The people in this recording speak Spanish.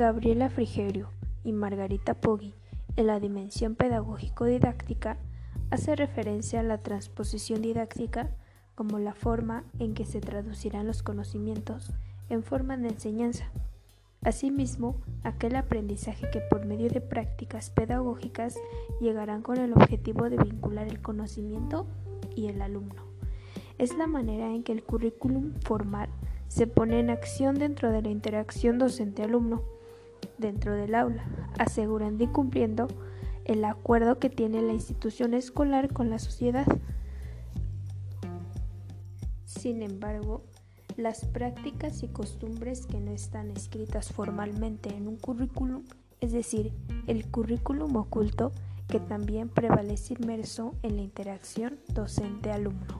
Gabriela Frigerio y Margarita Poggi en la dimensión pedagógico-didáctica hace referencia a la transposición didáctica como la forma en que se traducirán los conocimientos en forma de enseñanza. Asimismo, aquel aprendizaje que por medio de prácticas pedagógicas llegarán con el objetivo de vincular el conocimiento y el alumno. Es la manera en que el currículum formal se pone en acción dentro de la interacción docente-alumno dentro del aula, asegurando y cumpliendo el acuerdo que tiene la institución escolar con la sociedad. Sin embargo, las prácticas y costumbres que no están escritas formalmente en un currículum, es decir, el currículum oculto, que también prevalece inmerso en la interacción docente-alumno.